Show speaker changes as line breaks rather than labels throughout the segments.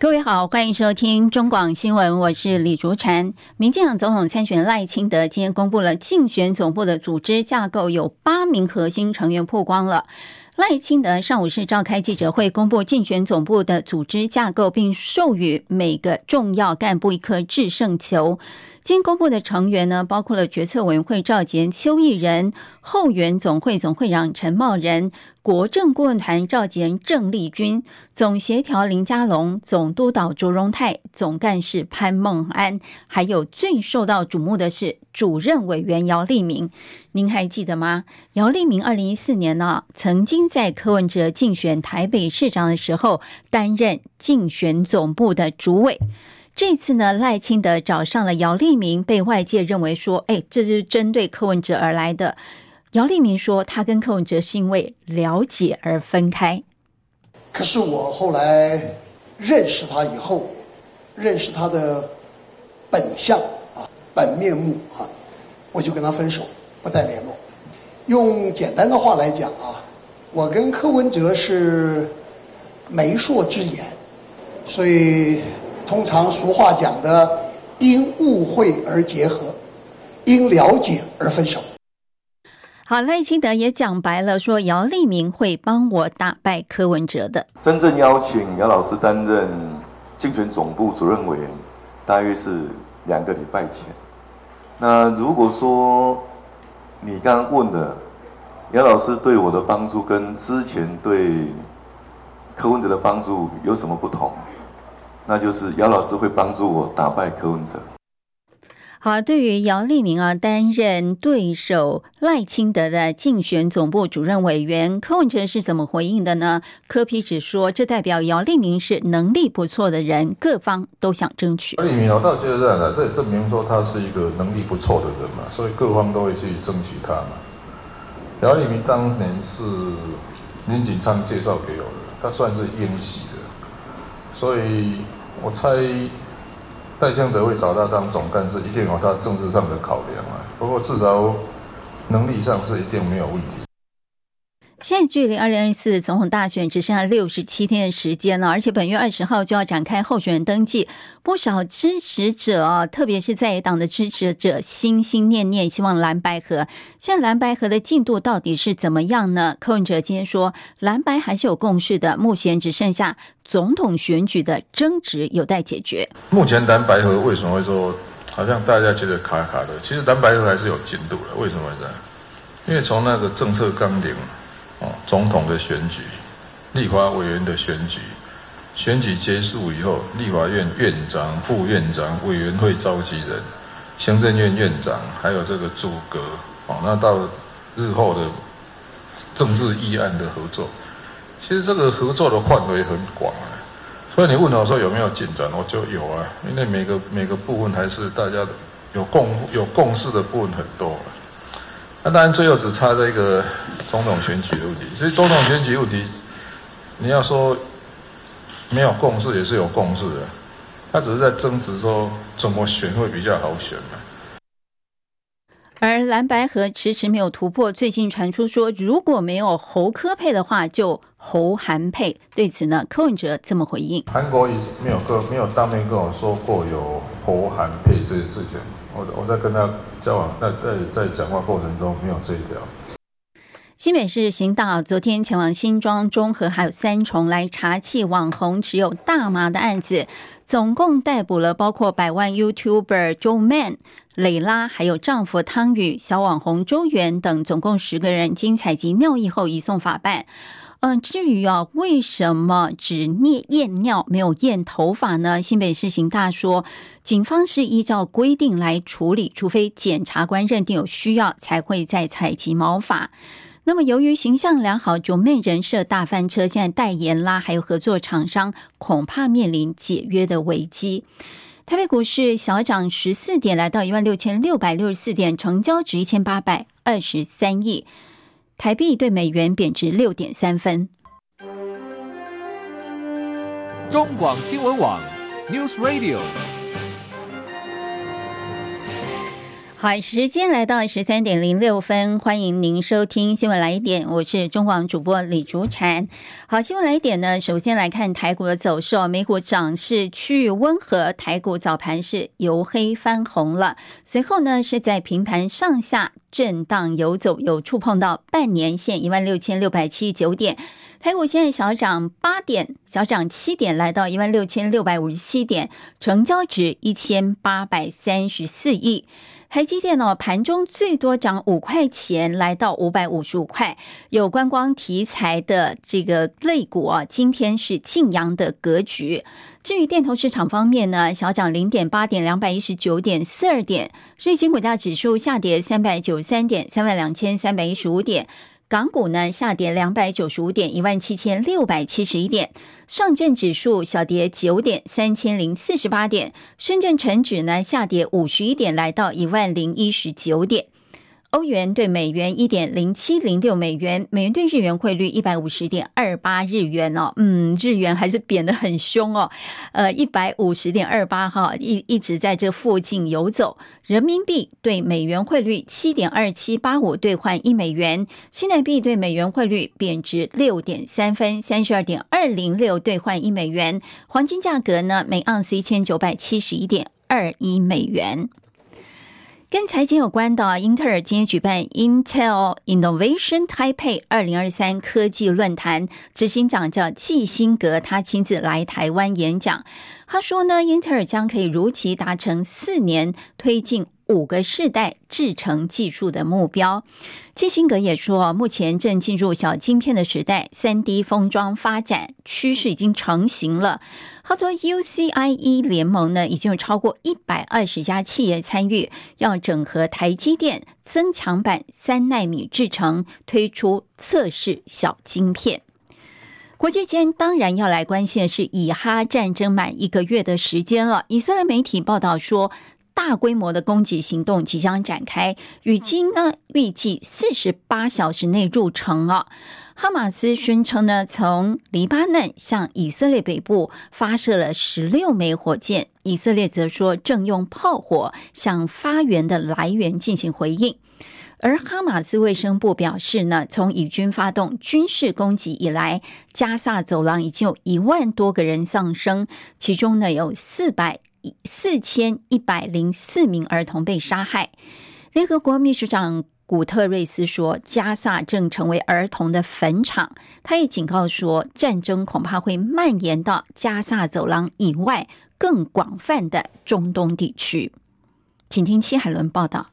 各位好，欢迎收听中广新闻，我是李竹婵。民进党总统参选赖清德今天公布了竞选总部的组织架构，有八名核心成员曝光了。赖清德上午是召开记者会，公布竞选总部的组织架构，并授予每个重要干部一颗制胜球。今公布的成员呢，包括了决策委员会召集人邱毅仁、后援总会总会长陈茂仁、国政顾问团召集人郑丽君、总协调林佳龙、总督导卓荣泰、总干事潘孟安，还有最受到瞩目的是主任委员姚立明。您还记得吗？姚立明二零一四年呢，曾经在柯文哲竞选台北市长的时候担任竞选总部的主委。这次呢，赖清德找上了姚立明，被外界认为说，哎，这是针对柯文哲而来的。姚立明说，他跟柯文哲是因为了解而分开。
可是我后来认识他以后，认识他的本相啊，本面目啊，我就跟他分手，不再联络。用简单的话来讲啊，我跟柯文哲是媒妁之言，所以。通常俗话讲的，因误会而结合，因了解而分手。
好，赖清德也讲白了，说姚立明会帮我打败柯文哲的。
真正邀请姚老师担任竞选总部主任委员，大约是两个礼拜前。那如果说你刚刚问的姚老师对我的帮助，跟之前对柯文哲的帮助有什么不同？那就是姚老师会帮助我打败柯文哲。
好，对于姚立明啊担任对手赖清德的竞选总部主任委员，柯文哲是怎么回应的呢？柯 P 只说，这代表姚立明是能力不错的人，各方都想争取。
姚立明，我倒觉得这样的，这也证明说他是一个能力不错的人嘛，所以各方都会去争取他嘛。姚立明当年是林锦昌介绍给我的，他算是英系的，所以。我猜戴江德会找他当总干事，一定有他政治上的考量啊。不过至少能力上是一定没有问题。
现在距离二零二四总统大选只剩下六十七天的时间了，而且本月二十号就要展开候选人登记。不少支持者，特别是在野党的支持者，心心念念希望蓝白合。现在蓝白合的进度到底是怎么样呢？柯文哲今天说，蓝白还是有共识的，目前只剩下总统选举的争执有待解决。
目前蓝白合为什么会说好像大家觉得卡卡的？其实蓝白合还是有进度的。为什么呢？因为从那个政策纲领。哦，总统的选举、立法委员的选举，选举结束以后，立法院院长、副院长、委员会召集人、行政院院长，还有这个组阁，哦，那到日后的政治议案的合作，其实这个合作的范围很广啊。所以你问我说有没有进展，我就有啊，因为每个每个部分还是大家有共有共识的部分很多。那当然，最后只差这个总统选举的问题。所以总统选举问题，你要说没有共识，也是有共识的。他只是在争执说怎么选会比较好选嘛。
而蓝白河迟迟没有突破，最近传出说如果没有侯科配的话，就侯韩配。对此呢，柯文哲这么回应：
韩国瑜没有跟没有当面跟我说过有侯韩配这这件事情。我我在跟他交往，在在在讲话过程中没有这一条。
新北市刑大昨天前往新庄、中和还有三重来查缉网红持有大麻的案子，总共逮捕了包括百万 YouTuber Joeman、蕾拉，还有丈夫汤宇、小网红周元等，总共十个人，经采集尿液后移送法办。嗯，至于啊，为什么只验验尿没有验头发呢？新北市刑大说，警方是依照规定来处理，除非检察官认定有需要，才会再采集毛发。那么，由于形象良好，九妹人设大翻车，现在代言啦，还有合作厂商恐怕面临解约的危机。台北股市小涨十四点，来到一万六千六百六十四点，成交值一千八百二十三亿。台币对美元贬值六点三分。
中广新闻网 News Radio。
好，时间来到十三点零六分，欢迎您收听新闻来一点，我是中广主播李竹婵。好，新闻来一点呢，首先来看台股的走势，美股涨势趋于温和，台股早盘是由黑翻红了，随后呢是在平盘上下震荡游走，有触碰到半年线一万六千六百七十九点，台股现在小涨八点，小涨七点，来到一万六千六百五十七点，成交值一千八百三十四亿。台积电呢，盘中最多涨五块钱，来到五百五十五块。有观光题材的这个类股啊，今天是劲扬的格局。至于电投市场方面呢，小涨零点八点，两百一十九点四二点。瑞金股价指数下跌三百九十三点，三万两千三百一十五点。港股呢下跌两百九十五点，一万七千六百七十一点。上证指数小跌九点，三千零四十八点。深圳成指呢下跌五十一点，来到一万零一十九点。欧元兑美元一点零七零六美元，美元兑日元汇率一百五十点二八日元哦，嗯，日元还是贬得很凶哦，呃，一百五十点二八哈，一一直在这附近游走。人民币兑美元汇率七点二七八五兑换一美元，新台币兑美元汇率贬值六点三分，三十二点二零六兑换一美元。黄金价格呢，每盎司一千九百七十一点二一美元。跟财经有关的，英特尔今天举办 Intel Innovation Taipei 二零二三科技论坛，执行长叫季新格，他亲自来台湾演讲。他说呢，英特尔将可以如期达成四年推进五个世代制程技术的目标。基辛格也说，目前正进入小晶片的时代，三 D 封装发展趋势已经成型了。合作，UCIE 联盟呢，已经有超过一百二十家企业参与，要整合台积电增强版三纳米制程，推出测试小晶片。国际间当然要来关心的是，以哈战争满一个月的时间了，以色列媒体报道说。大规模的攻击行动即将展开，已经呢预计四十八小时内入城了。哈马斯宣称呢，从黎巴嫩向以色列北部发射了十六枚火箭，以色列则说正用炮火向发源的来源进行回应。而哈马斯卫生部表示呢，从以军发动军事攻击以来，加萨走廊已经有一万多个人丧生，其中呢有四百。四千一百零四名儿童被杀害。联合国秘书长古特瑞斯说：“加萨正成为儿童的坟场。”他也警告说：“战争恐怕会蔓延到加萨走廊以外更广泛的中东地区。”请听戚海伦报道。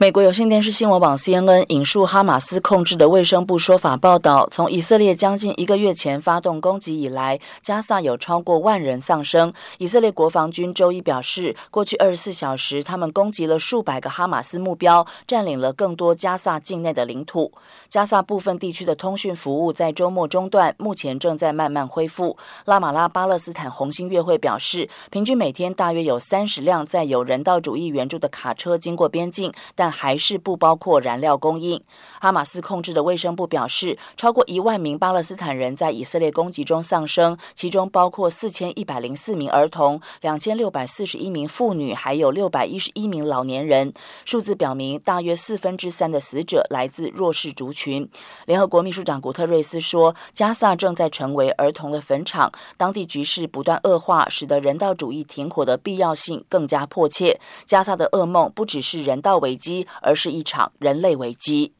美国有线电视新闻网 CNN 引述哈马斯控制的卫生部说法报道，从以色列将近一个月前发动攻击以来，加萨有超过万人丧生。以色列国防军周一表示，过去二十四小时，他们攻击了数百个哈马斯目标，占领了更多加萨境内的领土。加萨部分地区的通讯服务在周末中断，目前正在慢慢恢复。拉马拉巴勒斯坦红新月会表示，平均每天大约有三十辆载有人道主义援助的卡车经过边境，但还是不包括燃料供应。哈马斯控制的卫生部表示，超过一万名巴勒斯坦人在以色列攻击中丧生，其中包括四千一百零四名儿童、两千六百四十一名妇女，还有六百一十一名老年人。数字表明，大约四分之三的死者来自弱势族群。联合国秘书长古特瑞斯说，加萨正在成为儿童的坟场，当地局势不断恶化，使得人道主义停火的必要性更加迫切。加萨的噩梦不只是人道危机。而是一场人类危机。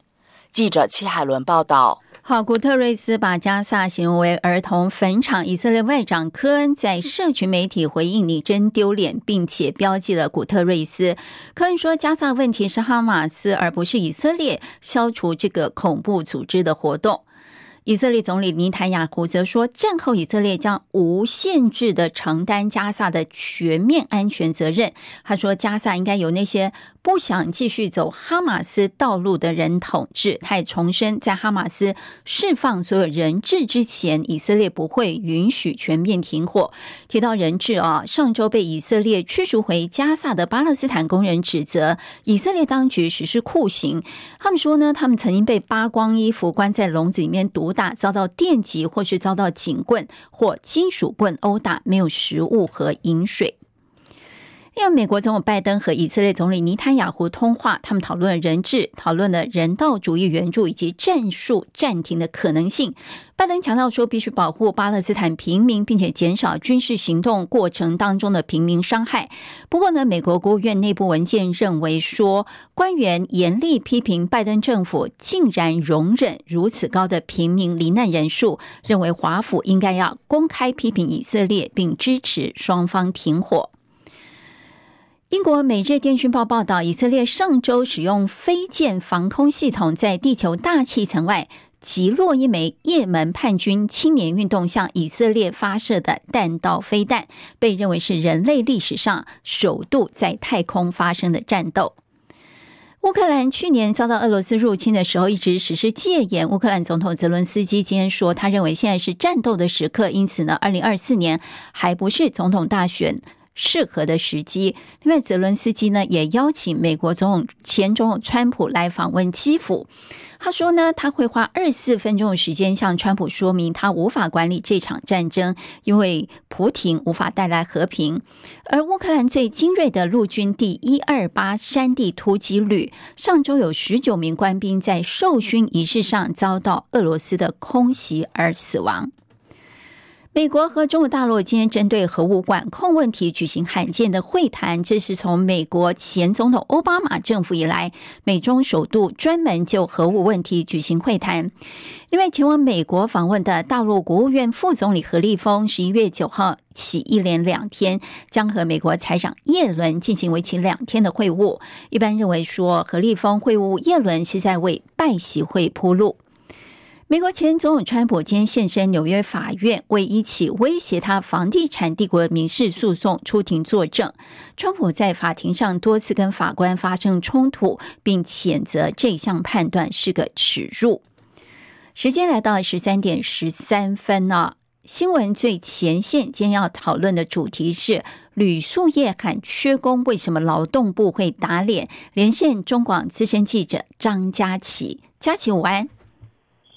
记者戚海伦报道。
好，古特瑞斯把加萨形容为儿童坟场。以色列外长科恩在社群媒体回应：“你真丢脸”，并且标记了古特瑞斯。科恩说：“加萨问题是哈马斯，而不是以色列消除这个恐怖组织的活动。”以色列总理尼坦雅胡则说，战后以色列将无限制的承担加萨的全面安全责任。他说，加萨应该由那些不想继续走哈马斯道路的人统治。他也重申，在哈马斯释放所有人质之前，以色列不会允许全面停火。提到人质啊，上周被以色列驱逐回加萨的巴勒斯坦工人指责以色列当局实施酷刑。他们说呢，他们曾经被扒光衣服关在笼子里面毒打，遭到电击，或是遭到警棍或金属棍殴打，没有食物和饮水。因为美国总统拜登和以色列总理尼坦雅胡通话，他们讨论了人质、讨论了人道主义援助以及战术暂停的可能性。拜登强调说，必须保护巴勒斯坦平民，并且减少军事行动过程当中的平民伤害。不过呢，美国国务院内部文件认为说，官员严厉批评拜登政府竟然容忍如此高的平民罹难人数，认为华府应该要公开批评以色列，并支持双方停火。英国《每日电讯报》报道，以色列上周使用飞剑防空系统，在地球大气层外击落一枚也门叛军青年运动向以色列发射的弹道飞弹，被认为是人类历史上首度在太空发生的战斗。乌克兰去年遭到俄罗斯入侵的时候，一直实施戒严。乌克兰总统泽伦斯基今天说，他认为现在是战斗的时刻，因此呢，二零二四年还不是总统大选适合的时机。另外，泽伦斯基呢也邀请美国总统前总统川普来访问基辅。他说呢，他会花二十四分钟的时间向川普说明，他无法管理这场战争，因为普廷无法带来和平。而乌克兰最精锐的陆军第一二八山地突击旅上周有十九名官兵在授勋仪式上遭到俄罗斯的空袭而死亡。美国和中国大陆今天针对核武管控问题举行罕见的会谈，这是从美国前总统奥巴马政府以来，美中首度专门就核武问题举行会谈。另外，前往美国访问的大陆国务院副总理何立峰，十一月九号起一连两天将和美国财长叶伦进行为期两天的会晤。一般认为说，何立峰会晤叶伦是在为拜习会铺路。美国前总统川普今天现身纽约法院，为一起威胁他房地产帝国的民事诉讼出庭作证。川普在法庭上多次跟法官发生冲突，并谴责这项判断是个耻辱。时间来到十三点十三分呢。新闻最前线今天要讨论的主题是旅宿业喊缺工，为什么劳动部会打脸？连线中广资深记者张佳琪，佳琪午安。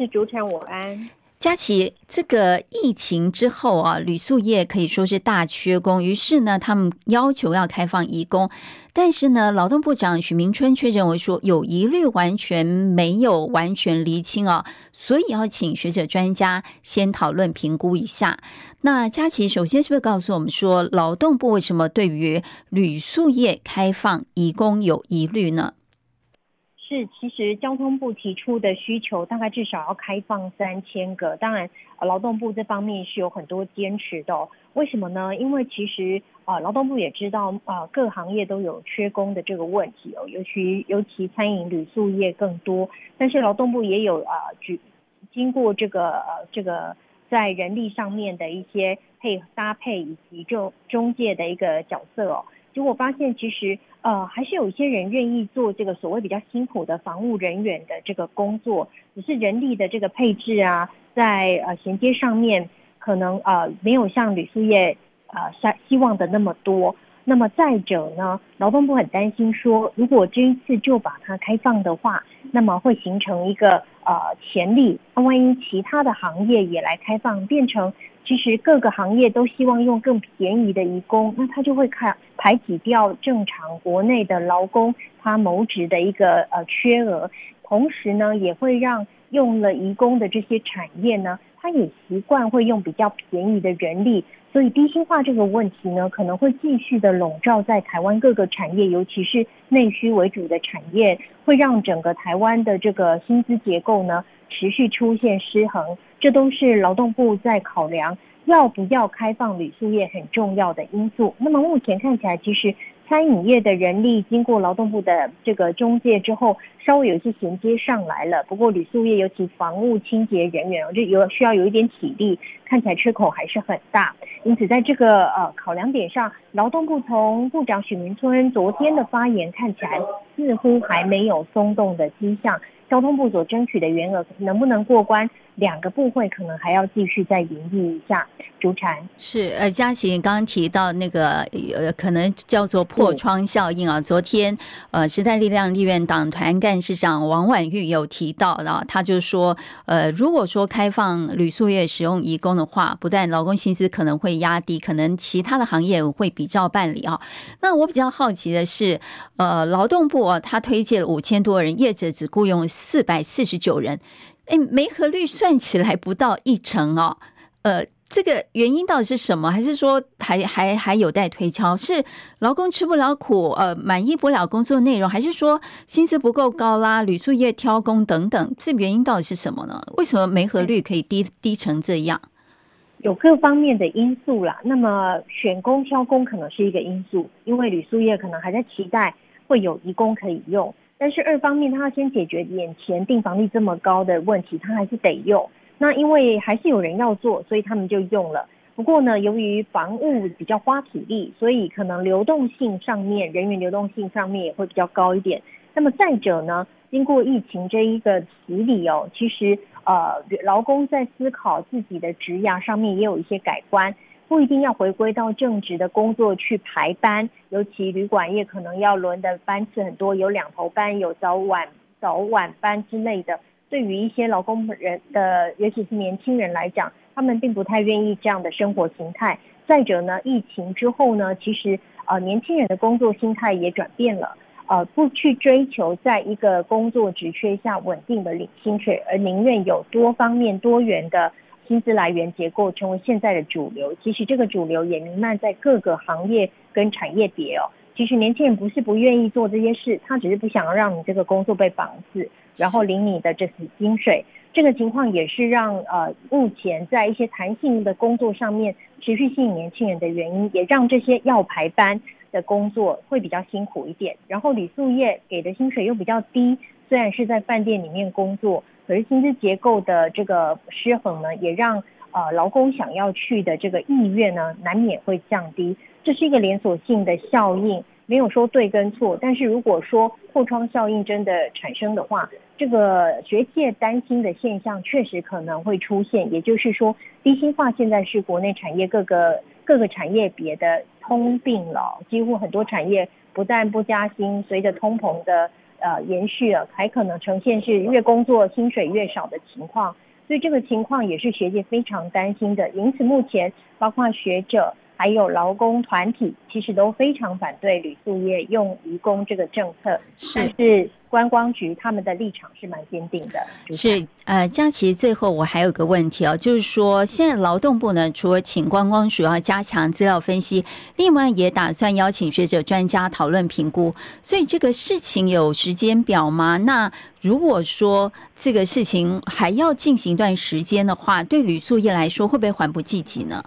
是主持人午安，
佳琪。这个疫情之后啊，旅宿业可以说是大缺工，于是呢，他们要求要开放移工，但是呢，劳动部长许明春却认为说有疑虑，完全没有完全厘清啊，所以要请学者专家先讨论评估一下。那佳琪首先是不是告诉我们说，劳动部为什么对于旅宿业开放移工有疑虑呢？
是，其实交通部提出的需求大概至少要开放三千个，当然，劳动部这方面是有很多坚持的哦。为什么呢？因为其实啊，劳动部也知道啊，各行业都有缺工的这个问题哦，尤其尤其餐饮、旅宿业更多。但是劳动部也有啊，举经过这个呃这个在人力上面的一些配搭配以及就中介的一个角色哦。结果发现，其实呃还是有一些人愿意做这个所谓比较辛苦的防务人员的这个工作，只是人力的这个配置啊，在呃衔接上面可能呃没有像旅宿业呃希希望的那么多。那么再者呢，劳动部很担心说，如果这一次就把它开放的话，那么会形成一个呃潜力，那万一其他的行业也来开放，变成。其实各个行业都希望用更便宜的移工，那他就会看排挤掉正常国内的劳工他谋职的一个呃缺额，同时呢也会让用了移工的这些产业呢，他也习惯会用比较便宜的人力，所以低薪化这个问题呢可能会继续的笼罩在台湾各个产业，尤其是内需为主的产业，会让整个台湾的这个薪资结构呢持续出现失衡。这都是劳动部在考量要不要开放旅宿业很重要的因素。那么目前看起来，其实餐饮业的人力经过劳动部的这个中介之后，稍微有一些衔接上来了。不过旅宿业尤其房屋清洁人员，就有需要有一点体力，看起来缺口还是很大。因此，在这个呃考量点上，劳动部从部长许明春昨天的发言看起来似乎还没有松动的迹象。交通部所争取的员额能不能过关？两个部会可能还要继续再研议一下。主产
是呃，佳琪刚刚提到那个呃，可能叫做破窗效应啊。嗯、昨天呃，时代力量立院党团干事长王婉玉有提到，然后他就说呃，如果说开放旅宿业使用移工的话，不但劳工薪资可能会压低，可能其他的行业会比照办理啊。那我比较好奇的是，呃，劳动部啊，他推荐了五千多人，业者只雇佣四百四十九人。哎，媒合率算起来不到一成哦，呃，这个原因到底是什么？还是说还还还有待推敲？是劳工吃不了苦，呃，满意不了工作内容，还是说薪资不够高啦？旅宿业挑工等等，这原因到底是什么呢？为什么媒合率可以低低成这样？
有各方面的因素啦。那么选工挑工可能是一个因素，因为旅宿业可能还在期待会有移工可以用。但是二方面，他要先解决眼前订房率这么高的问题，他还是得用。那因为还是有人要做，所以他们就用了。不过呢，由于房务比较花体力，所以可能流动性上面，人员流动性上面也会比较高一点。那么再者呢，经过疫情这一个洗礼哦，其实呃，劳工在思考自己的职涯上面也有一些改观。不一定要回归到正职的工作去排班，尤其旅馆业可能要轮的班次很多，有两头班，有早晚早晚班之类的。对于一些劳工人的，尤其是年轻人来讲，他们并不太愿意这样的生活形态。再者呢，疫情之后呢，其实呃年轻人的工作心态也转变了，呃不去追求在一个工作职缺下稳定的领薪水，而宁愿有多方面多元的。薪资来源结构成为现在的主流，其实这个主流也弥漫在各个行业跟产业别哦。其实年轻人不是不愿意做这些事，他只是不想让你这个工作被绑死，然后领你的这死薪水。这个情况也是让呃目前在一些弹性的工作上面持续吸引年轻人的原因，也让这些要排班的工作会比较辛苦一点。然后旅宿业给的薪水又比较低，虽然是在饭店里面工作。可是薪资结构的这个失衡呢，也让呃劳工想要去的这个意愿呢，难免会降低。这是一个连锁性的效应，没有说对跟错。但是如果说破窗效应真的产生的话，这个学界担心的现象确实可能会出现。也就是说，低薪化现在是国内产业各个各个产业别的通病了，几乎很多产业不但不加薪，随着通膨的。呃，延续了，还可能呈现是越工作薪水越少的情况，所以这个情况也是学界非常担心的。因此，目前包括学者还有劳工团体，其实都非常反对旅宿业用移工这个政策。是。但是观光局他们的立场是蛮坚定的。
是，呃，佳琪，最后我还有个问题哦，就是说，现在劳动部呢，除了请观光署要加强资料分析，另外也打算邀请学者专家讨论评估，所以这个事情有时间表吗？那如果说这个事情还要进行一段时间的话，对旅宿业来说会不会缓不济急呢？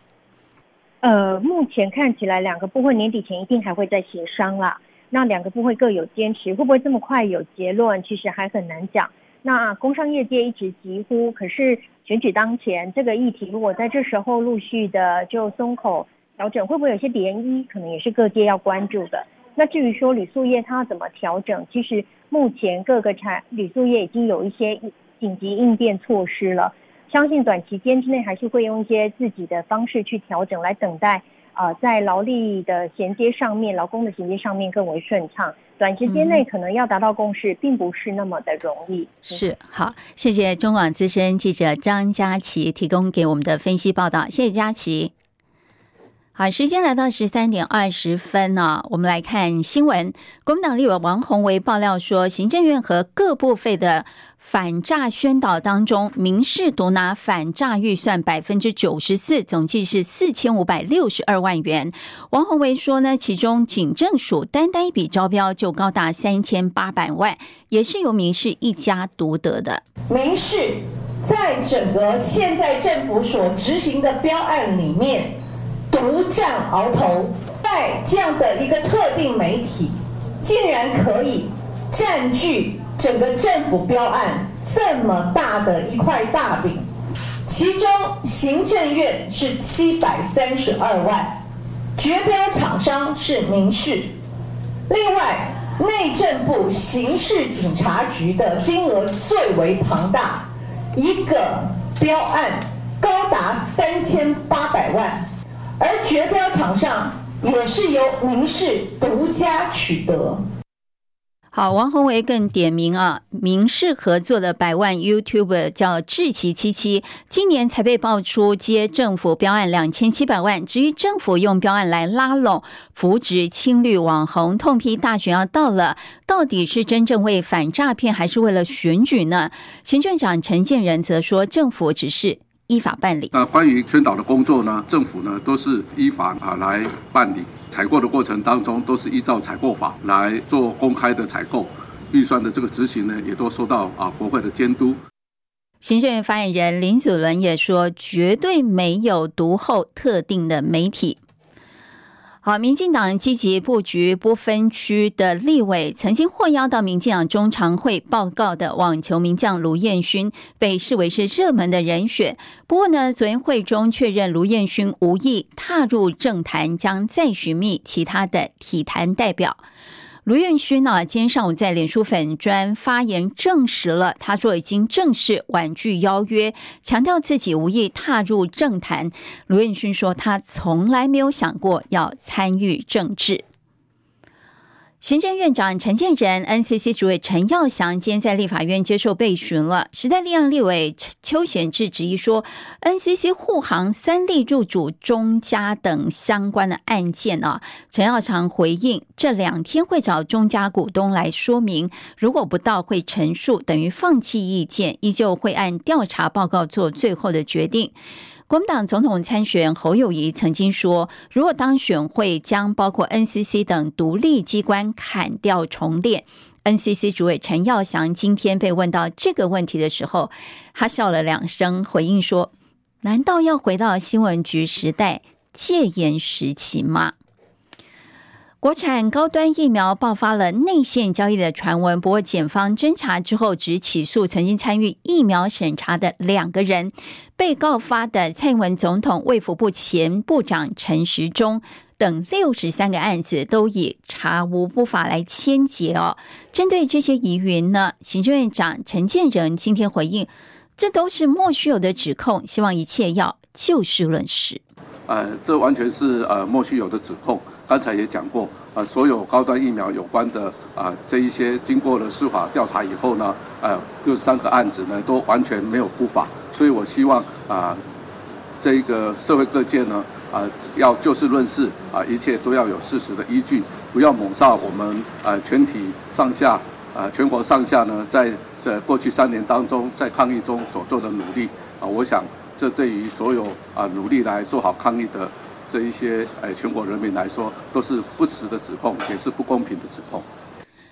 呃，目前看起来两个部会年底前一定还会再协商啦。那两个部会各有坚持，会不会这么快有结论？其实还很难讲。那工商业界一直疾呼，可是选举当前，这个议题如果在这时候陆续的就松口调整，会不会有些涟漪？可能也是各界要关注的。那至于说铝塑业它要怎么调整，其实目前各个产铝塑业已经有一些紧急应变措施了，相信短期间之内还是会用一些自己的方式去调整，来等待。啊、呃，在劳力的衔接上面，劳工的衔接上面更为顺畅。短时间内可能要达到共识，并不是那么的容易。嗯、
是好，谢谢中广资深记者张佳琪提供给我们的分析报道。谢谢佳琪。好，时间来到十三点二十分呢、啊，我们来看新闻。国民党立委王宏维爆料说，行政院和各部会的。反诈宣导当中，民视独拿反诈预算百分之九十四，总计是四千五百六十二万元。王鸿薇说呢，其中警政署单单一笔招标就高达三千八百万，也是由民视一家独得的。
民视在整个现在政府所执行的标案里面独占鳌头，在这样的一个特定媒体，竟然可以占据整个政府标案这么大的一块大饼，其中行政院是七百三十二万，绝标厂商是民视，另外内政部刑事警察局的金额最为庞大，一个标案高达三千八百万，而绝标厂商也是由民视独家取得。
好，王鸿薇更点名啊，民事合作的百万 YouTube 叫志奇七七，今年才被爆出接政府标案两千七百万。至于政府用标案来拉拢扶植青绿网红，痛批大选要到了，到底是真正为反诈骗，还是为了选举呢？行政长陈建仁则说，政府只是依法办理。
那关于宣导的工作呢，政府呢都是依法啊来办理。采购的过程当中，都是依照采购法来做公开的采购，预算的这个执行呢，也都受到啊国会的监督。
行政院发言人林祖伦也说，绝对没有读后特定的媒体。好，民进党积极布局不分区的立委，曾经获邀到民进党中常会报告的网球名将卢彦勋，被视为是热门的人选。不过呢，昨天会中确认卢彦勋无意踏入政坛，将再寻觅其他的体坛代表。卢彦勋呢，今天上午在脸书粉专发言证实了，他说已经正式婉拒邀约，强调自己无意踏入政坛。卢彦勋说，他从来没有想过要参与政治。行政院长陈建仁、NCC 主委陈耀祥今天在立法院接受备询了。时代力量立委邱显智质疑说，NCC 护航三立入主中嘉等相关的案件啊。陈耀祥回应，这两天会找中嘉股东来说明，如果不到会陈述，等于放弃意见，依旧会按调查报告做最后的决定。国民党总统参选侯友谊曾经说，如果当选会将包括 NCC 等独立机关砍掉重练。NCC 主委陈耀祥今天被问到这个问题的时候，他笑了两声，回应说：“难道要回到新闻局时代戒严时期吗？”国产高端疫苗爆发了内线交易的传闻，不过检方侦查之后只起诉曾经参与疫苗审查的两个人。被告发的蔡英文总统卫福部前部长陈时中等六十三个案子，都以查无不法来牵结哦。针对这些疑云呢，行政院长陈建仁今天回应，这都是莫须有的指控，希望一切要就事论事。
呃，这完全是呃莫须有的指控。刚才也讲过，呃，所有高端疫苗有关的啊、这一些经过了司法调查以后呢，呃，六十三个案子呢都完全没有不法，所以我希望啊、这一个社会各界呢，啊、要就事论事啊、一切都要有事实的依据，不要抹煞我们呃全体上下啊、全国上下呢，在这过去三年当中在抗疫中所做的努力啊、我想这对于所有啊、努力来做好抗疫的。这一些诶，全国人民来说都是不实的指控，也是不公平的指控。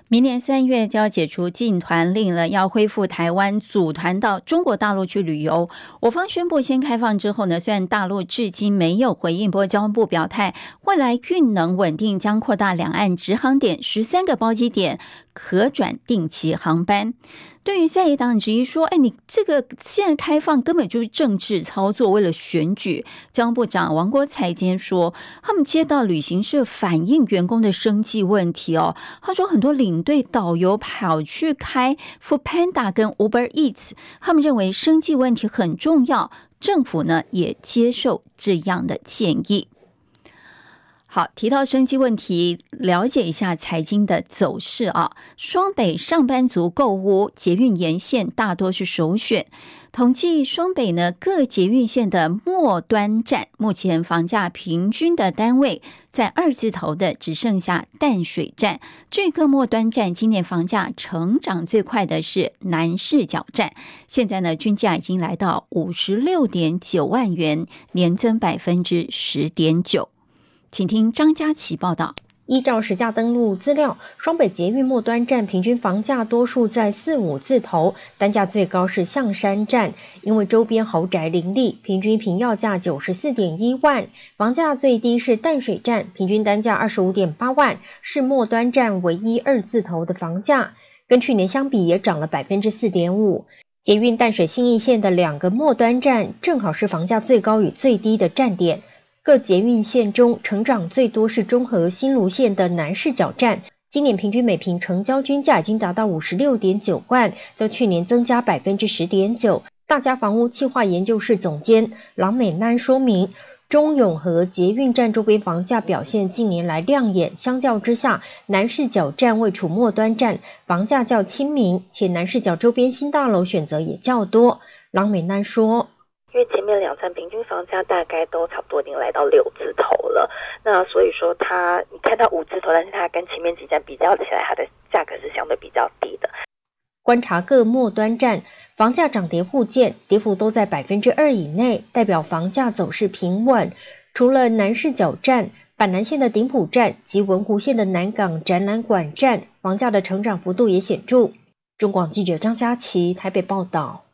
明年三月就要解除禁团令了，要恢复台湾组团到中国大陆去旅游。我方宣布先开放之后呢，虽然大陆至今没有回应，不过交通部表态，未来运能稳定将扩大两岸直航点，十三个包机点可转定期航班。对于在野党质疑说：“哎，你这个现在开放根本就是政治操作，为了选举。”交通部长王国材今天说，他们接到旅行社反映员工的生计问题哦。他说，很多领队导游跑去开 f o o Panda 跟 Uber Eats，他们认为生计问题很重要，政府呢也接受这样的建议。好，提到生计问题，了解一下财经的走势啊。双北上班族购屋，捷运沿线大多是首选。统计双北呢各捷运线的末端站，目前房价平均的单位在二字头的只剩下淡水站。这个末端站今年房价成长最快的是南市角站，现在呢均价已经来到五十六点九万元，年增百分之十点九。请听张佳琪报道。
依照实价登录资料，双北捷运末端站平均房价多数在四五字头，单价最高是象山站，因为周边豪宅林立，平均平要价九十四点一万；房价最低是淡水站，平均单价二十五点八万，是末端站唯一二字头的房价，跟去年相比也涨了百分之四点五。捷运淡水新义线的两个末端站，正好是房价最高与最低的站点。各捷运线中成长最多是中和新芦线的南势角站，今年平均每坪成交均价已经达到五十六点九万，较去年增加百分之十点九。大家房屋企划研究室总监郎美南说明，中永和捷运站周边房价表现近年来亮眼，相较之下，南市角站位处末端站，房价较亲民，且南市角周边新大楼选择也较多。郎美南说。
因为前面两站平均房价大概都差不多已经来到六字头了，那所以说它你看到五字头，但是它跟前面几站比较起来，它的价格是相对比较低的。
观察各末端站房价涨跌互见，跌幅都在百分之二以内，代表房价走势平稳。除了南市角站、板南线的顶埔站及文湖线的南港展览馆站，房价的成长幅度也显著。中广记者张佳琪台北报道。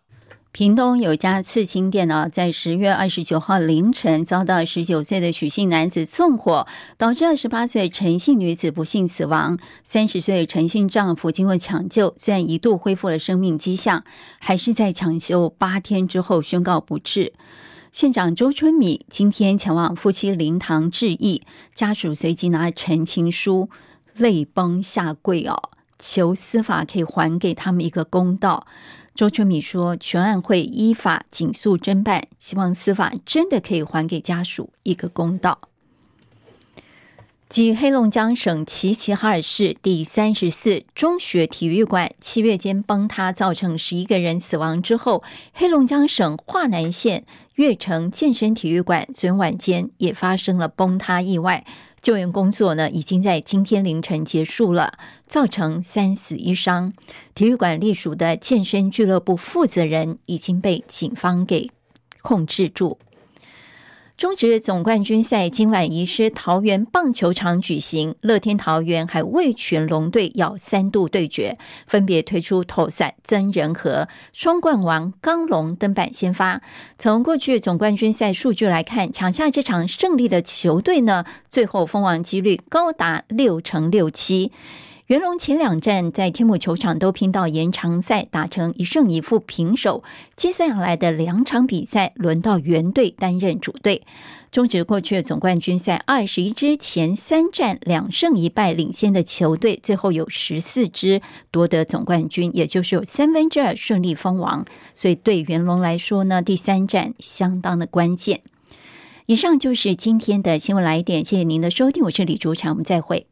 屏东有家刺青店呢，在十月二十九号凌晨遭到十九岁的许姓男子纵火，导致二十八岁陈姓女子不幸死亡。三十岁的陈姓丈夫经过抢救，虽然一度恢复了生命迹象，还是在抢救八天之后宣告不治。县长周春米今天前往夫妻灵堂致意，家属随即拿陈情书，泪崩下跪哦，求司法可以还给他们一个公道。周春米说：“全案会依法紧速侦办，希望司法真的可以还给家属一个公道。”继黑龙江省齐齐哈尔市第三十四中学体育馆七月间崩塌，造成十一个人死亡之后，黑龙江省桦南县悦城健身体育馆昨晚间也发生了崩塌意外。救援工作呢，已经在今天凌晨结束了，造成三死一伤。体育馆隶属的健身俱乐部负责人已经被警方给控制住。中职总冠军赛今晚移师桃园棒球场举行，乐天桃园还未全龙队要三度对决，分别推出投手曾仁和、双冠王刚龙登板先发。从过去总冠军赛数据来看，抢下这场胜利的球队呢，最后封王几率高达六成六七。元龙前两战在天母球场都拼到延长赛，打成一胜一负平手。接下来的两场比赛，轮到元队担任主队。中职过去的总冠军赛二十一支前三战两胜一败领先的球队，最后有十四支夺得总冠军，也就是有三分之二顺利封王。所以对元龙来说呢，第三战相当的关键。以上就是今天的新闻来点，谢谢您的收听，我是李竹常，我们再会。